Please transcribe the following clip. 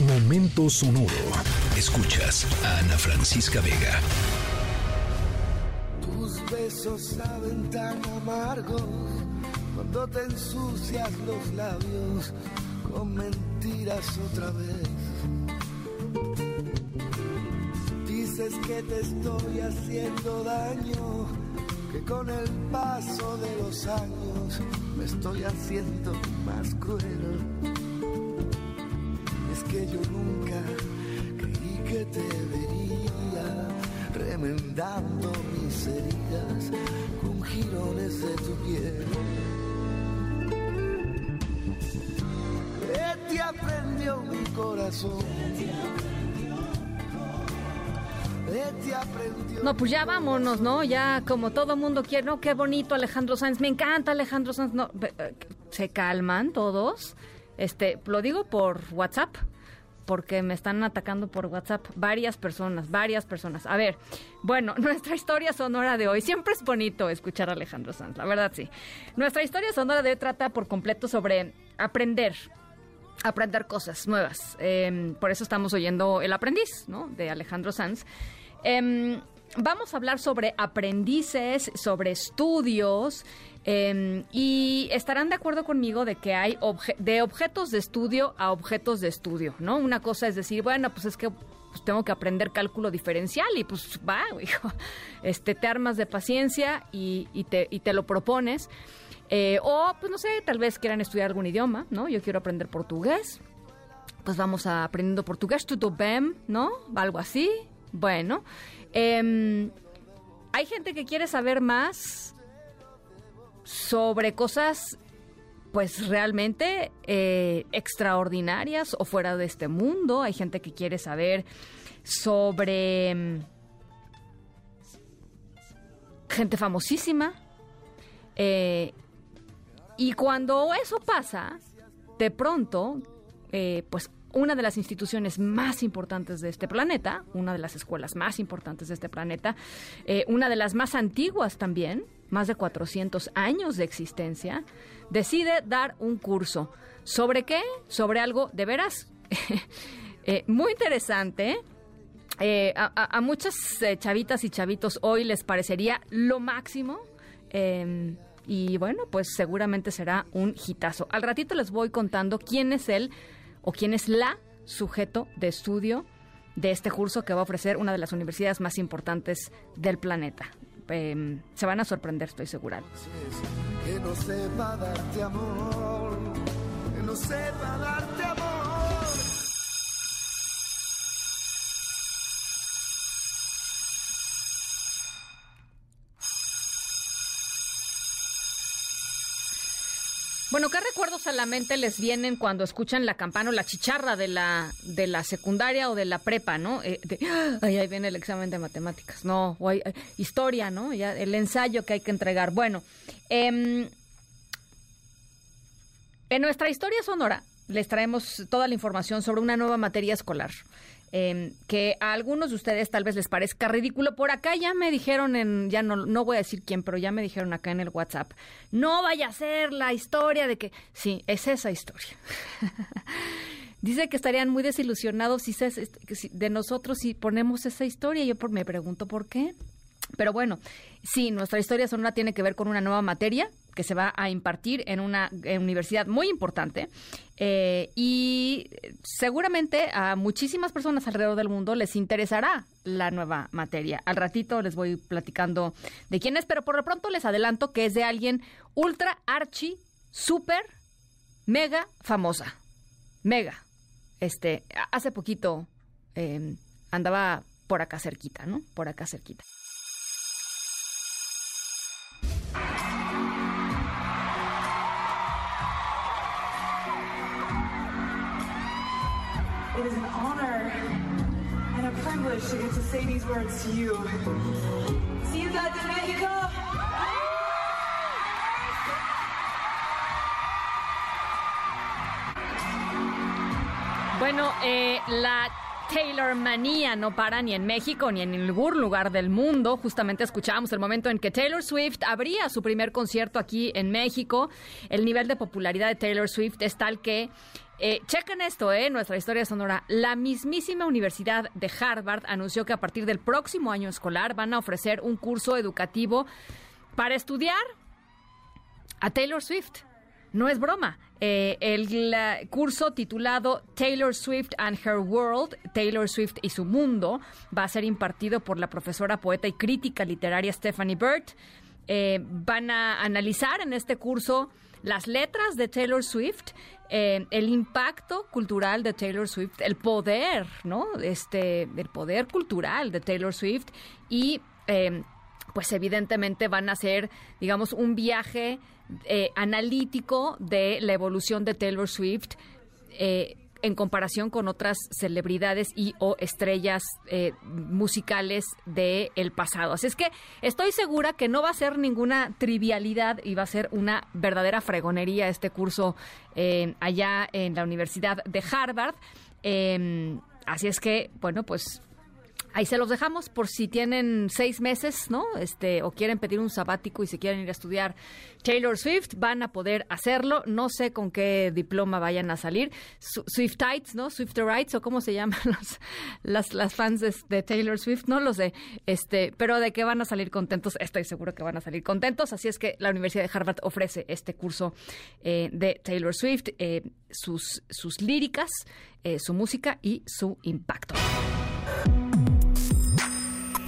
Momento sonoro. Escuchas a Ana Francisca Vega. Tus besos saben tan amargos cuando te ensucias los labios con mentiras otra vez. Dices que te estoy haciendo daño, que con el paso de los años me estoy haciendo más cruel. Que yo nunca creí que te vería remendando mis heridas con jirones de tu piel. Te aprendió mi corazón. No, pues ya vámonos, ¿no? Ya como todo mundo quiere, no, qué bonito Alejandro Sanz, me encanta Alejandro Sanz, no, eh, se calman todos. Este, lo digo por WhatsApp, porque me están atacando por WhatsApp varias personas, varias personas. A ver, bueno, nuestra historia sonora de hoy, siempre es bonito escuchar a Alejandro Sanz, la verdad sí. Nuestra historia sonora de hoy trata por completo sobre aprender, aprender cosas nuevas. Eh, por eso estamos oyendo El aprendiz, ¿no? De Alejandro Sanz. Em, vamos a hablar sobre aprendices, sobre estudios. em, y estarán de acuerdo conmigo de que hay obje- de objetos de estudio a objetos de estudio, ¿no? Una cosa es decir, bueno, pues es que pues, tengo que aprender cálculo diferencial y pues va, hijo, este, te armas de paciencia y, te lo propones. Eh, o, pues no sé, tal vez quieran estudiar algún idioma, ¿no? Yo quiero aprender portugués. Pues vamos a aprendiendo portugués, tudo bem, ¿no? Algo así. Bueno. em, hay gente que quiere saber más sobre cosas, pues realmente eh, extraordinarias o fuera de este mundo. Hay gente que quiere saber sobre em, gente famosísima. Eh, y cuando eso pasa, de pronto, eh, pues una de las instituciones más importantes de este planeta, una de las escuelas más importantes de este planeta, eh, una de las más antiguas también, más de 400 años de existencia, decide dar un curso. ¿Sobre qué? Sobre algo de veras eh, muy interesante. Eh, a, a- muchas chavitas y chavitos hoy les parecería lo máximo. eh, y bueno, pues seguramente será un hitazo. Al ratito les voy contando quién es él o quién es la sujeto de estudio de este curso que va a ofrecer una de las universidades más importantes del planeta. Eh, se van a sorprender, estoy segura. que no sepa darte amor, que no sepa darte amor. Bueno, ¿qué recuerdos a la mente les vienen cuando escuchan la campana o la chicharra de la, de la secundaria o de la prepa, no? Eh, ay, ahí viene el examen de matemáticas, no, o hay- eh, historia, ¿no? Ya, el ensayo que hay que entregar. Bueno, em, en nuestra historia sonora les traemos toda la información sobre una nueva materia escolar. Em, que a algunos de ustedes tal vez les parezca ridículo. Por acá ya me dijeron en, ya no, no voy a decir quién, pero ya me dijeron acá en el WhatsApp, no vaya a ser la historia de que, sí, es esa historia. Dice que estarían muy desilusionados si se- si- de nosotros si ponemos esa historia. Yo por- me pregunto por qué. Pero bueno, sí, nuestra historia sonora tiene que ver con una nueva materia que se va a impartir en una universidad muy importante eh, y seguramente a muchísimas personas alrededor del mundo les interesará la nueva materia. Al ratito les voy platicando de quién es, pero por lo pronto les adelanto que es de alguien ultra archi, super, mega famosa. Mega. Este, hace poquito eh, andaba por acá cerquita, ¿no? Por acá cerquita. It is an honor and a privilege to get to say these words to you. Ciudad de Mexico. Bueno, eh, la Taylor manía no para ni en México ni en ningún lugar del mundo. Justamente escuchábamos el momento en que Taylor Swift abría su primer concierto aquí en México. El nivel de popularidad de Taylor Swift es tal que Eh, chequen esto, ¿eh? Nuestra historia sonora. La mismísima Universidad de Harvard anunció que a partir del próximo año escolar van a ofrecer un curso educativo para estudiar a Taylor Swift. No es broma. Eh, el curso titulado Taylor Swift and Her World, Taylor Swift y su mundo, va a ser impartido por la profesora, poeta y crítica literaria Stephanie Burt. Eh, van a analizar en este curso las letras de Taylor Swift, eh, el impacto cultural de Taylor Swift, el poder, ¿no? Este, el poder cultural de Taylor Swift y pues evidentemente van a ser, digamos, un viaje eh, analítico de la evolución de Taylor Swift. Eh, en comparación con otras celebridades y o estrellas eh, musicales del el pasado. Así es que estoy segura que no va a ser ninguna trivialidad y va a ser una verdadera fregonería este curso allá en la Universidad de Harvard. Así es que, bueno, pues Ahí se los dejamos por si tienen seis meses, ¿no? Este, o quieren pedir un sabático y se quieren ir a estudiar Taylor Swift, van a poder hacerlo. No sé con qué diploma vayan a salir. Swiftites, ¿no? Swifterites, o cómo se llaman los, las, fans de, Taylor Swift, no lo sé. Este, pero de que van a salir contentos, estoy seguro que van a salir contentos. Así es que la Universidad de Harvard ofrece este curso eh, de Taylor Swift, eh, sus, sus líricas, eh, su música y su impacto.